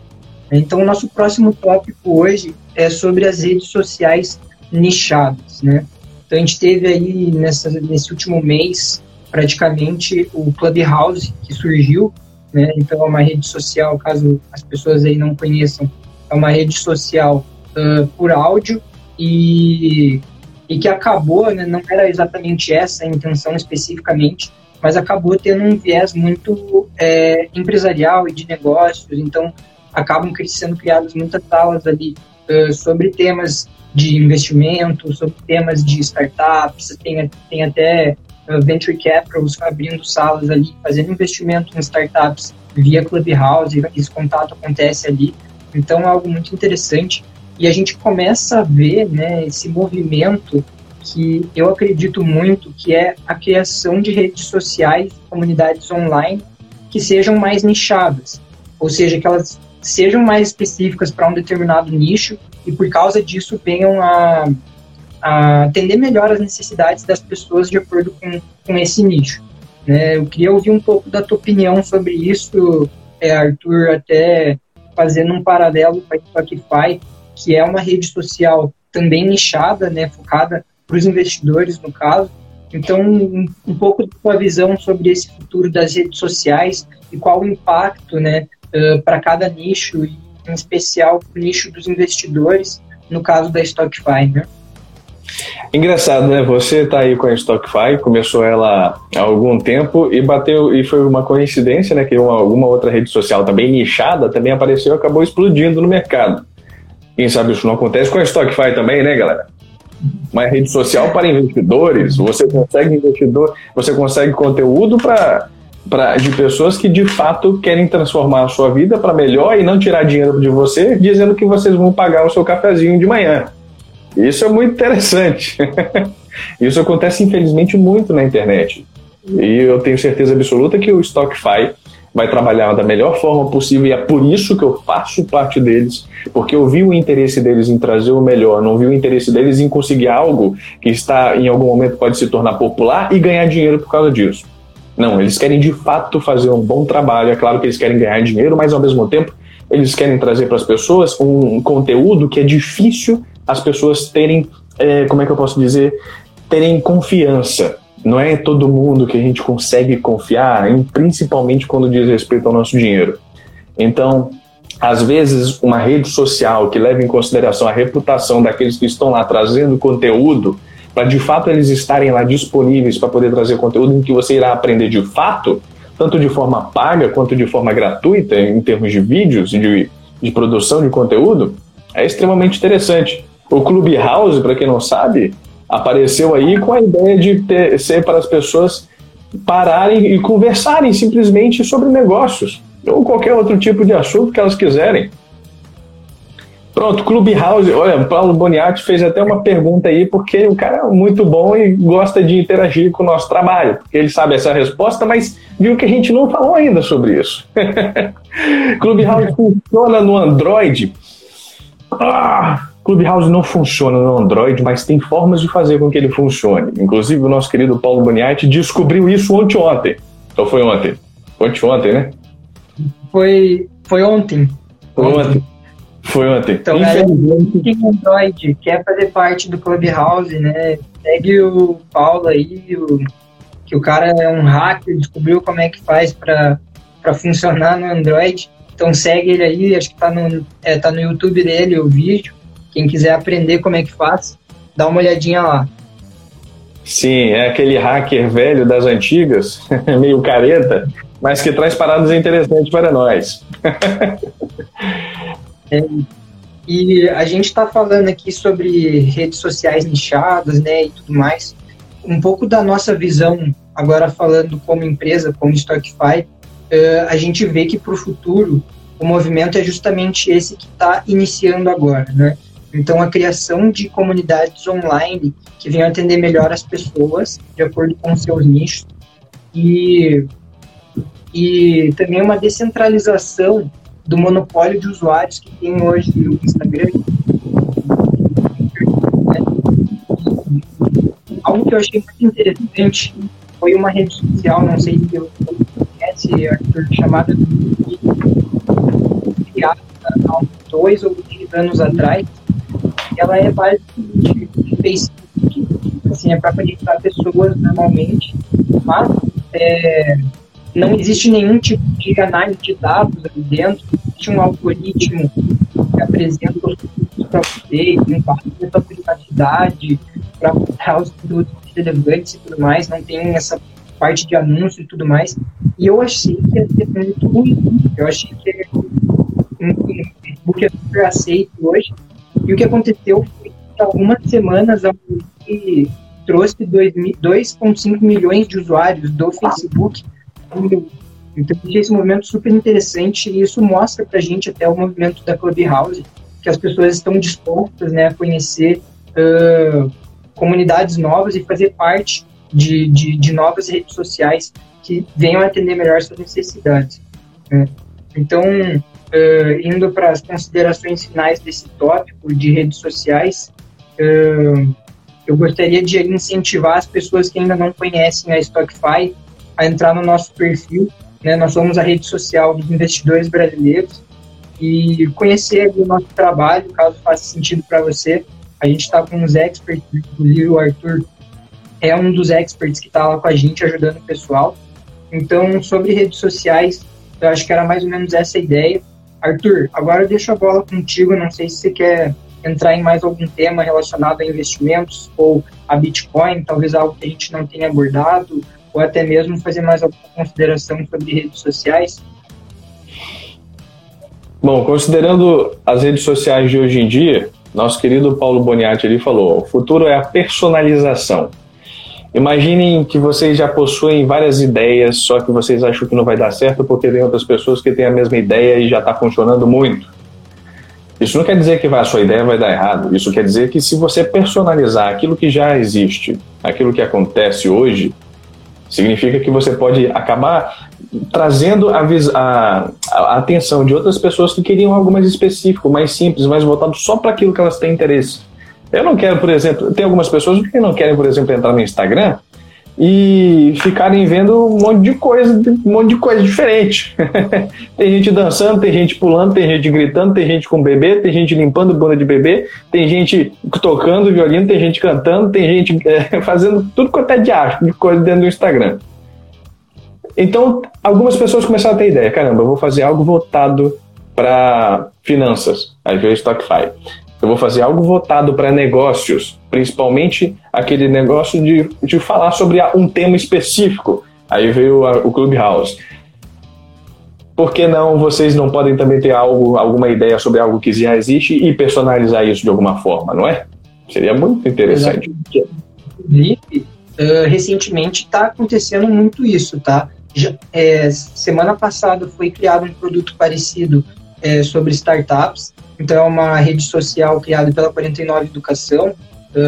Então, o nosso próximo tópico hoje é sobre as redes sociais nichadas, né? Então, a gente teve aí nessa, nesse último mês, praticamente, o Clubhouse, que surgiu, né? Então, é uma rede social, caso as pessoas aí não conheçam, é uma rede social uh, por áudio e e que acabou, né, não era exatamente essa a intenção especificamente, mas acabou tendo um viés muito é, empresarial e de negócios. Então, acabam sendo criadas muitas salas ali uh, sobre temas de investimento, sobre temas de startups, tem, tem até venture capitals abrindo salas ali, fazendo investimento em startups via Clubhouse, esse contato acontece ali. Então é algo muito interessante e a gente começa a ver né, esse movimento que eu acredito muito que é a criação de redes sociais, comunidades online que sejam mais nichadas, ou seja, que elas sejam mais específicas para um determinado nicho e por causa disso venham a, a atender melhor as necessidades das pessoas de acordo com, com esse nicho. Né? Eu queria ouvir um pouco da tua opinião sobre isso, é, Arthur, até fazendo um paralelo com a Spotify, que é uma rede social também nichada, né, focada para os investidores, no caso. Então, um, um pouco da sua visão sobre esse futuro das redes sociais e qual o impacto né, uh, para cada nicho, e em especial o nicho dos investidores, no caso da StockFi. Né? Engraçado, né? Você está aí com a StockFi, começou ela há algum tempo e bateu, e foi uma coincidência, né? Que uma, alguma outra rede social também nichada também apareceu e acabou explodindo no mercado. Quem sabe isso não acontece com a StockFi também, né, galera? Uma rede social para investidores, você consegue investidor, você consegue conteúdo para de pessoas que de fato querem transformar a sua vida para melhor e não tirar dinheiro de você, dizendo que vocês vão pagar o seu cafezinho de manhã. Isso é muito interessante. Isso acontece, infelizmente, muito na internet. E eu tenho certeza absoluta que o StockFi vai trabalhar da melhor forma possível e é por isso que eu faço parte deles, porque eu vi o interesse deles em trazer o melhor, não vi o interesse deles em conseguir algo que está em algum momento pode se tornar popular e ganhar dinheiro por causa disso. Não, eles querem de fato fazer um bom trabalho. É claro que eles querem ganhar dinheiro, mas ao mesmo tempo eles querem trazer para as pessoas um conteúdo que é difícil as pessoas terem, é, como é que eu posso dizer, terem confiança. Não é todo mundo que a gente consegue confiar, principalmente quando diz respeito ao nosso dinheiro. Então, às vezes, uma rede social que leva em consideração a reputação daqueles que estão lá trazendo conteúdo, para de fato eles estarem lá disponíveis para poder trazer conteúdo em que você irá aprender de fato, tanto de forma paga quanto de forma gratuita, em termos de vídeos e de, de produção de conteúdo, é extremamente interessante. O Clubhouse, para quem não sabe, apareceu aí com a ideia de ter, ser para as pessoas pararem e conversarem simplesmente sobre negócios ou qualquer outro tipo de assunto que elas quiserem. Pronto, Clubhouse. Olha, Paulo Boniatti fez até uma pergunta aí, porque o cara é muito bom e gosta de interagir com o nosso trabalho, porque ele sabe essa resposta, mas viu que a gente não falou ainda sobre isso. Clubhouse funciona no Android. Ah, Clubhouse não funciona no Android, mas tem formas de fazer com que ele funcione. Inclusive, o nosso querido Paulo Boniatti descobriu isso ontem ontem. Então foi ontem. Ontem ontem, né? Foi, foi ontem. Foi ontem. Foi ontem. Então, Infelizmente... quem Android quer fazer parte do Clubhouse, né? Segue o Paulo aí, o, que o cara é um hacker, descobriu como é que faz para funcionar no Android. Então segue ele aí, acho que tá no, é, tá no YouTube dele o vídeo. Quem quiser aprender como é que faz, dá uma olhadinha lá. Sim, é aquele hacker velho das antigas, meio careta, mas que traz paradas interessantes para nós. é, e a gente está falando aqui sobre redes sociais nichadas, né, e tudo mais. Um pouco da nossa visão, agora falando como empresa, como StockFi, uh, a gente vê que para o futuro o movimento é justamente esse que está iniciando agora, né? Então, a criação de comunidades online que venham atender melhor as pessoas, de acordo com seus nichos, e, e também uma descentralização do monopólio de usuários que tem hoje o Instagram. Algo que eu achei muito interessante foi uma rede social, não sei se você conhece, Arthur, chamada criada há dois ou três anos atrás, ela é basicamente Facebook, assim, é para conectar pessoas normalmente, mas é, não existe nenhum tipo de análise de dados ali dentro, existe um algoritmo que apresenta os produtos para você, tem parte da sua privacidade, para mostrar os produtos relevantes e tudo mais, não tem essa parte de anúncio e tudo mais. E eu achei que ia ser muito ruim. Eu achei que Facebook é super aceito hoje. E o que aconteceu foi que algumas semanas a que trouxe 2,5 milhões de usuários do Facebook. Então, esse movimento super interessante e isso mostra para a gente até o movimento da Clubhouse, que as pessoas estão dispostas né, a conhecer uh, comunidades novas e fazer parte de, de, de, novas redes sociais que venham atender melhor suas necessidades. Né? Então, uh, indo para as considerações finais desse tópico de redes sociais, uh, eu gostaria de incentivar as pessoas que ainda não conhecem a StockFi a entrar no nosso perfil. Né? Nós somos a rede social dos investidores brasileiros e conhecer o nosso trabalho, caso faça sentido para você. A gente está com uns experts, inclusive o Arthur é um dos experts que está lá com a gente ajudando o pessoal. Então, sobre redes sociais, eu acho que era mais ou menos essa a ideia. Arthur, agora eu deixo a bola contigo. Não sei se você quer entrar em mais algum tema relacionado a investimentos ou a Bitcoin, talvez algo que a gente não tenha abordado, ou até mesmo fazer mais alguma consideração sobre redes sociais. Bom, considerando as redes sociais de hoje em dia, nosso querido Paulo Boniatti ele falou: o futuro é a personalização. Imaginem que vocês já possuem várias ideias, só que vocês acham que não vai dar certo porque tem outras pessoas que têm a mesma ideia e já está funcionando muito. Isso não quer dizer que a sua ideia vai dar errado. Isso quer dizer que se você personalizar aquilo que já existe, aquilo que acontece hoje, significa que você pode acabar trazendo a, a, a atenção de outras pessoas que queriam algo mais específico, mais simples, mais voltado só para aquilo que elas têm interesse. Eu não quero, por exemplo, tem algumas pessoas que não querem, por exemplo, entrar no Instagram e ficarem vendo um monte de coisa, um monte de coisa diferente. tem gente dançando, tem gente pulando, tem gente gritando, tem gente com bebê, tem gente limpando bunda de bebê, tem gente tocando violino, tem gente cantando, tem gente é, fazendo tudo quanto é de arte, de coisa dentro do Instagram. Então, algumas pessoas começaram a ter ideia, caramba, eu vou fazer algo voltado para finanças, aí veio o StockFi. Eu vou fazer algo voltado para negócios, principalmente aquele negócio de, de falar sobre um tema específico. Aí veio a, o Clubhouse. Por que não vocês não podem também ter algo, alguma ideia sobre algo que já existe e personalizar isso de alguma forma, não é? Seria muito interessante. Inclusive, uh, recentemente está acontecendo muito isso, tá? Já, é, semana passada foi criado um produto parecido é, sobre startups então, é uma rede social criada pela 49 Educação,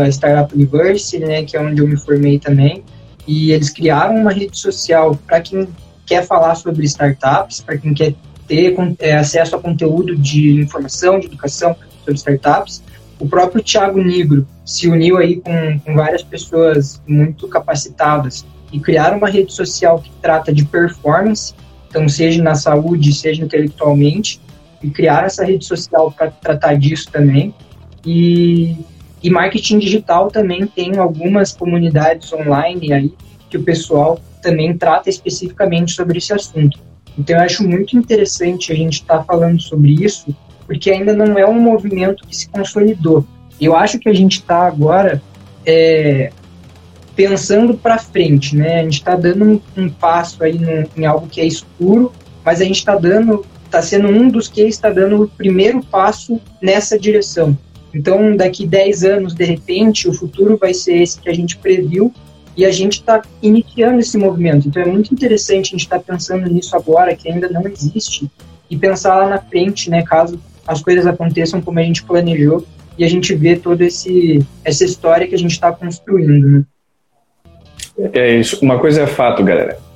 a Startup University, né, que é onde eu me formei também. E eles criaram uma rede social para quem quer falar sobre startups, para quem quer ter é, acesso a conteúdo de informação, de educação sobre startups. O próprio Thiago Negro se uniu aí com, com várias pessoas muito capacitadas e criaram uma rede social que trata de performance, então seja na saúde, seja intelectualmente, e criaram essa rede social para tratar disso também. E, e marketing digital também tem algumas comunidades online aí que o pessoal também trata especificamente sobre esse assunto. Então eu acho muito interessante a gente estar tá falando sobre isso, porque ainda não é um movimento que se consolidou. Eu acho que a gente está agora é, pensando para frente, né? A gente está dando um, um, passo aí no, em algo que é escuro, mas a gente está dando está sendo um dos que está dando o primeiro passo nessa direção. Então, daqui 10 anos, de repente, o futuro vai ser esse que a gente previu e a gente está iniciando esse movimento. Então, é muito interessante a gente estar tá pensando nisso agora, que ainda não existe, e pensar lá na frente, né, caso as coisas aconteçam como a gente planejou e a gente vê toda essa história que a gente está construindo. Né? É isso. Uma coisa é fato, galera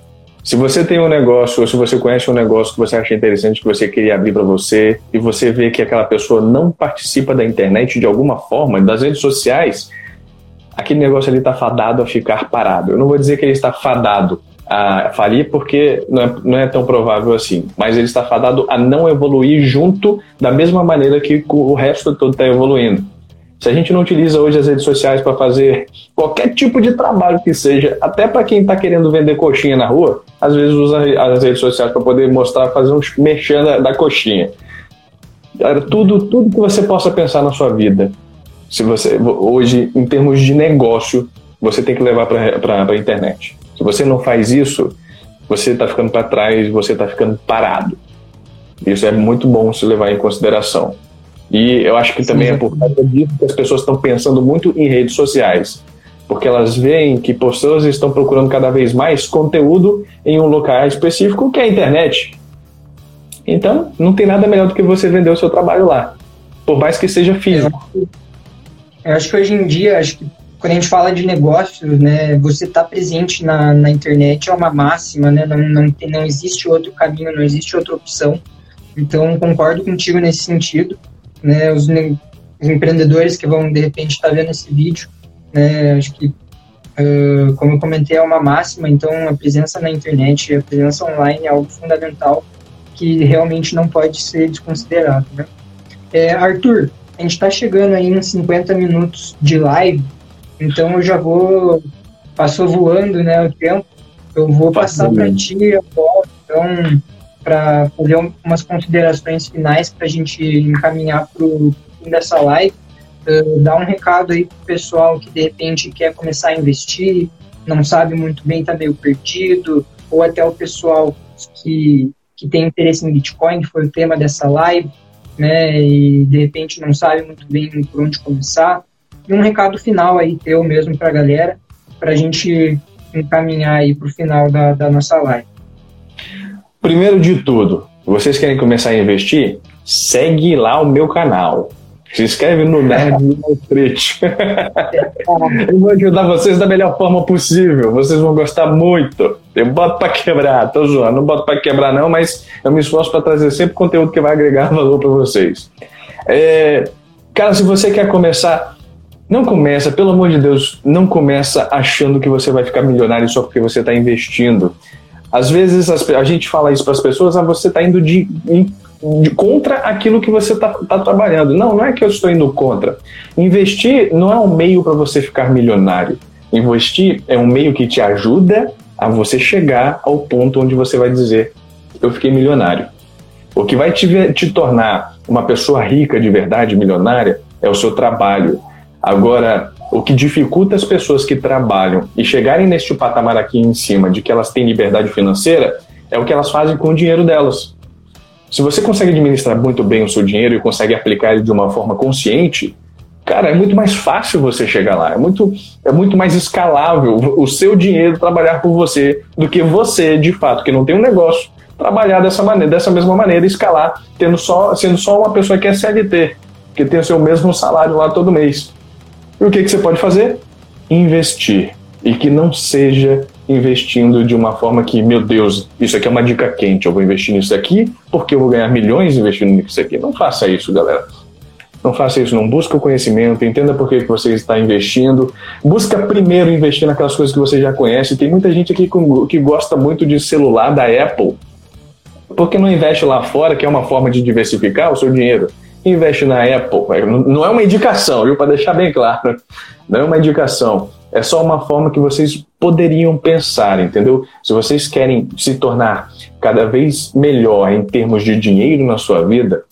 se você tem um negócio, ou se você conhece um negócio que você acha interessante, que você queria abrir para você, e você vê que aquela pessoa não participa da internet de alguma forma, das redes sociais, aquele negócio ali está fadado a ficar parado. Eu não vou dizer que ele está fadado a falir, porque não é, não é tão provável assim, mas ele está fadado a não evoluir junto da mesma maneira que o resto todo está evoluindo. Se a gente não utiliza hoje as redes sociais para fazer qualquer tipo de trabalho que seja, até para quem está querendo vender coxinha na rua, às vezes usa as redes sociais para poder mostrar, fazer um mexendo da, da coxinha. Tudo, tudo que você possa pensar na sua vida, se você hoje, em termos de negócio, você tem que levar para a internet. Se você não faz isso, você está ficando para trás, você está ficando parado. Isso é muito bom se levar em consideração. E eu acho que também Sim, é por causa disso que as pessoas estão pensando muito em redes sociais. Porque elas veem que pessoas estão procurando cada vez mais conteúdo em um local específico, que é a internet. Então, não tem nada melhor do que você vender o seu trabalho lá. Por mais que seja físico. Eu acho que hoje em dia, acho que quando a gente fala de negócios, né, você estar tá presente na, na internet é uma máxima, né, não, não, não existe outro caminho, não existe outra opção. Então, concordo contigo nesse sentido. Né, os, os empreendedores que vão, de repente, estar tá vendo esse vídeo, né, acho que, uh, como eu comentei, é uma máxima. Então, a presença na internet, a presença online é algo fundamental que realmente não pode ser desconsiderado. Né? É, Arthur, a gente está chegando aí em 50 minutos de live, então eu já vou. Passou voando né, o tempo. Eu vou passar para ti agora, então, para fazer umas considerações finais para a gente encaminhar para o fim dessa live. Uh, dar um recado aí para o pessoal que de repente quer começar a investir, não sabe muito bem, está meio perdido, ou até o pessoal que, que tem interesse em Bitcoin, que foi o tema dessa live, né, e de repente não sabe muito bem por onde começar. E um recado final aí teu mesmo para a galera, para a gente encaminhar aí para o final da, da nossa live. Primeiro de tudo, vocês querem começar a investir? Segue lá o meu canal. Se inscreve no Nerd Wall Street. Eu vou ajudar vocês da melhor forma possível. Vocês vão gostar muito. Eu boto para quebrar, tô zoando. Não boto para quebrar, não, mas eu me esforço para trazer sempre conteúdo que vai agregar valor para vocês. É, cara, se você quer começar, não começa, pelo amor de Deus, não começa achando que você vai ficar milionário só porque você está investindo. Às vezes a gente fala isso para as pessoas, ah, você está indo de, de, contra aquilo que você está tá trabalhando. Não, não é que eu estou indo contra. Investir não é um meio para você ficar milionário. Investir é um meio que te ajuda a você chegar ao ponto onde você vai dizer: eu fiquei milionário. O que vai te, te tornar uma pessoa rica de verdade, milionária, é o seu trabalho. Agora, o que dificulta as pessoas que trabalham e chegarem neste patamar aqui em cima de que elas têm liberdade financeira é o que elas fazem com o dinheiro delas. Se você consegue administrar muito bem o seu dinheiro e consegue aplicar ele de uma forma consciente, cara, é muito mais fácil você chegar lá. É muito, é muito mais escalável o seu dinheiro trabalhar por você do que você, de fato, que não tem um negócio, trabalhar dessa maneira, dessa mesma maneira, escalar, tendo só, sendo só uma pessoa que é CLT, que tem o seu mesmo salário lá todo mês. E o que, que você pode fazer? Investir. E que não seja investindo de uma forma que, meu Deus, isso aqui é uma dica quente, eu vou investir nisso aqui porque eu vou ganhar milhões investindo nisso aqui. Não faça isso, galera. Não faça isso, não busca o conhecimento, entenda por que você está investindo. Busca primeiro investir naquelas coisas que você já conhece. Tem muita gente aqui que gosta muito de celular da Apple. Por que não investe lá fora, que é uma forma de diversificar o seu dinheiro? Investe na Apple. Não é uma indicação, viu? Para deixar bem claro. Não é uma indicação é só uma forma que vocês poderiam pensar, entendeu? Se vocês querem se tornar cada vez melhor em termos de dinheiro na sua vida,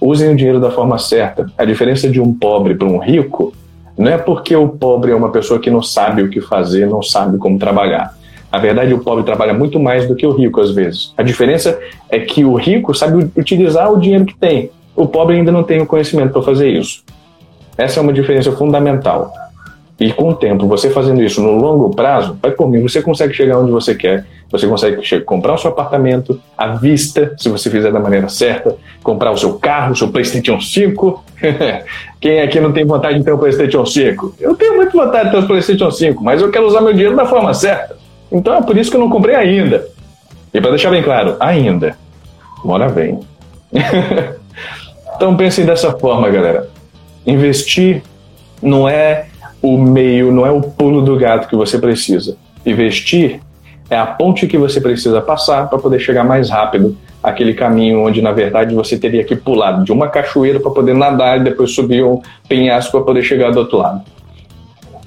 usem o dinheiro da forma certa. A diferença de um pobre para um rico não é porque o pobre é uma pessoa que não sabe o que fazer, não sabe como trabalhar. Na verdade, o pobre trabalha muito mais do que o rico às vezes. A diferença é que o rico sabe utilizar o dinheiro que tem. O pobre ainda não tem o conhecimento para fazer isso. Essa é uma diferença fundamental. E com o tempo, você fazendo isso no longo prazo, vai por mim, você consegue chegar onde você quer, você consegue comprar o seu apartamento à vista, se você fizer da maneira certa, comprar o seu carro, o seu PlayStation 5. Quem aqui não tem vontade de ter um PlayStation 5? Eu tenho muita vontade de ter um PlayStation 5, mas eu quero usar meu dinheiro da forma certa. Então é por isso que eu não comprei ainda. E para deixar bem claro, ainda. Mora vem. então pensem dessa forma, galera. Investir não é o meio, não é o pulo do gato que você precisa. Investir é a ponte que você precisa passar para poder chegar mais rápido aquele caminho onde na verdade você teria que pular de uma cachoeira para poder nadar e depois subir um penhasco para poder chegar do outro lado.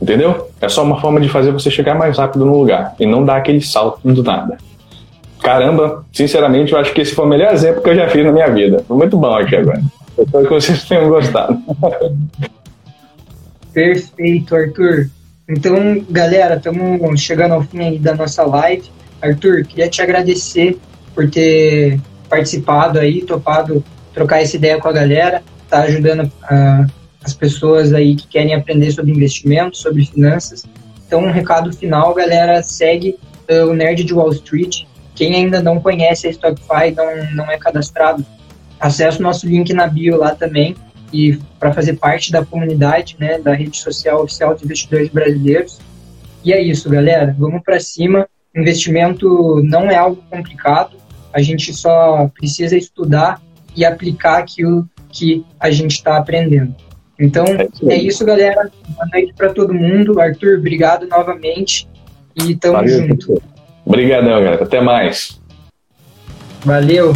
Entendeu? É só uma forma de fazer você chegar mais rápido no lugar e não dar aquele salto do nada. Caramba, sinceramente, eu acho que esse foi o melhor exemplo que eu já fiz na minha vida. Foi muito bom aqui agora. Espero que vocês tenham gostado. Perfeito, Arthur. Então, galera, estamos chegando ao fim da nossa live. Arthur, queria te agradecer por ter participado aí, topado trocar essa ideia com a galera, tá ajudando uh, as pessoas aí que querem aprender sobre investimentos, sobre finanças. Então, um recado final, galera, segue uh, o Nerd de Wall Street. Quem ainda não conhece a StockFi, não, não é cadastrado, acesse o nosso link na bio lá também e para fazer parte da comunidade, né, da rede social oficial de investidores brasileiros. E é isso, galera. Vamos para cima. Investimento não é algo complicado. A gente só precisa estudar e aplicar aquilo que a gente está aprendendo. Então, é, é isso, galera. Boa noite para todo mundo. Arthur, obrigado novamente. E tamo Valeu, junto. Obrigadão, galera. Até mais. Valeu.